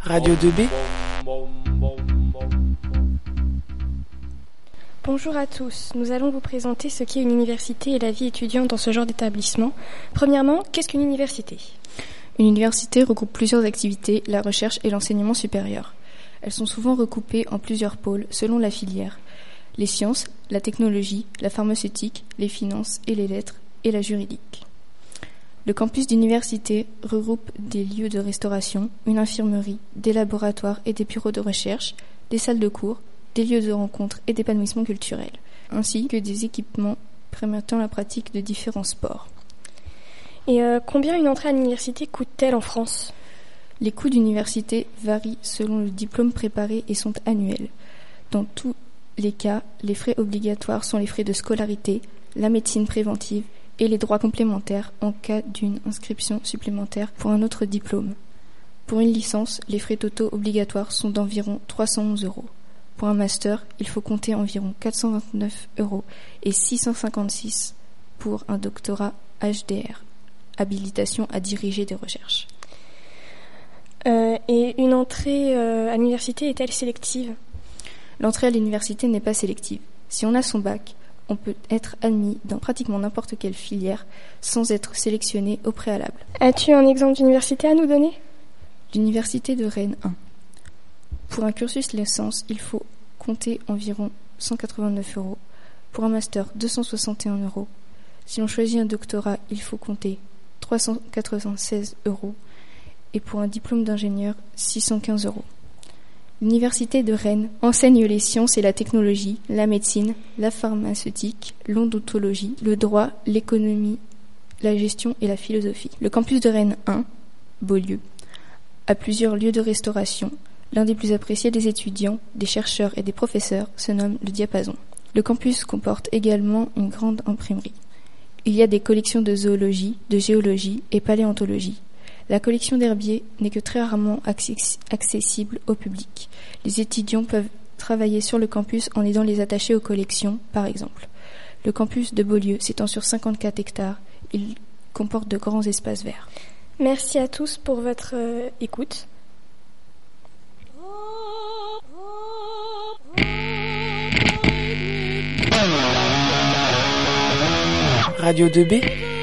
Radio 2B. Bonjour à tous, nous allons vous présenter ce qu'est une université et la vie étudiante dans ce genre d'établissement. Premièrement, qu'est-ce qu'une université? Une université regroupe plusieurs activités, la recherche et l'enseignement supérieur. Elles sont souvent recoupées en plusieurs pôles selon la filière. Les sciences, la technologie, la pharmaceutique, les finances et les lettres et la juridique. Le campus d'université regroupe des lieux de restauration, une infirmerie, des laboratoires et des bureaux de recherche, des salles de cours, des lieux de rencontre et d'épanouissement culturel, ainsi que des équipements permettant la pratique de différents sports. Et euh, combien une entrée à l'université coûte-t-elle en France? Les coûts d'université varient selon le diplôme préparé et sont annuels. Dans tous les cas, les frais obligatoires sont les frais de scolarité, la médecine préventive et les droits complémentaires en cas d'une inscription supplémentaire pour un autre diplôme. Pour une licence, les frais totaux obligatoires sont d'environ 311 euros. Pour un master, il faut compter environ 429 euros et 656 pour un doctorat HDR, habilitation à diriger des recherches. Euh, et une entrée euh, à l'université est-elle sélective? L'entrée à l'université n'est pas sélective. Si on a son bac, on peut être admis dans pratiquement n'importe quelle filière sans être sélectionné au préalable. As-tu un exemple d'université à nous donner? L'université de Rennes 1. Pour un cursus licence, il faut compter environ 189 euros. Pour un master, 261 euros. Si l'on choisit un doctorat, il faut compter 396 euros. Et pour un diplôme d'ingénieur, 615 euros. L'Université de Rennes enseigne les sciences et la technologie, la médecine, la pharmaceutique, l'odontologie, le droit, l'économie, la gestion et la philosophie. Le campus de Rennes 1, Beaulieu, a plusieurs lieux de restauration. L'un des plus appréciés des étudiants, des chercheurs et des professeurs se nomme le Diapason. Le campus comporte également une grande imprimerie. Il y a des collections de zoologie, de géologie et paléontologie, la collection d'herbiers n'est que très rarement accessible au public. Les étudiants peuvent travailler sur le campus en aidant les attachés aux collections, par exemple. Le campus de Beaulieu s'étend sur 54 hectares. Il comporte de grands espaces verts. Merci à tous pour votre euh, écoute. Radio 2B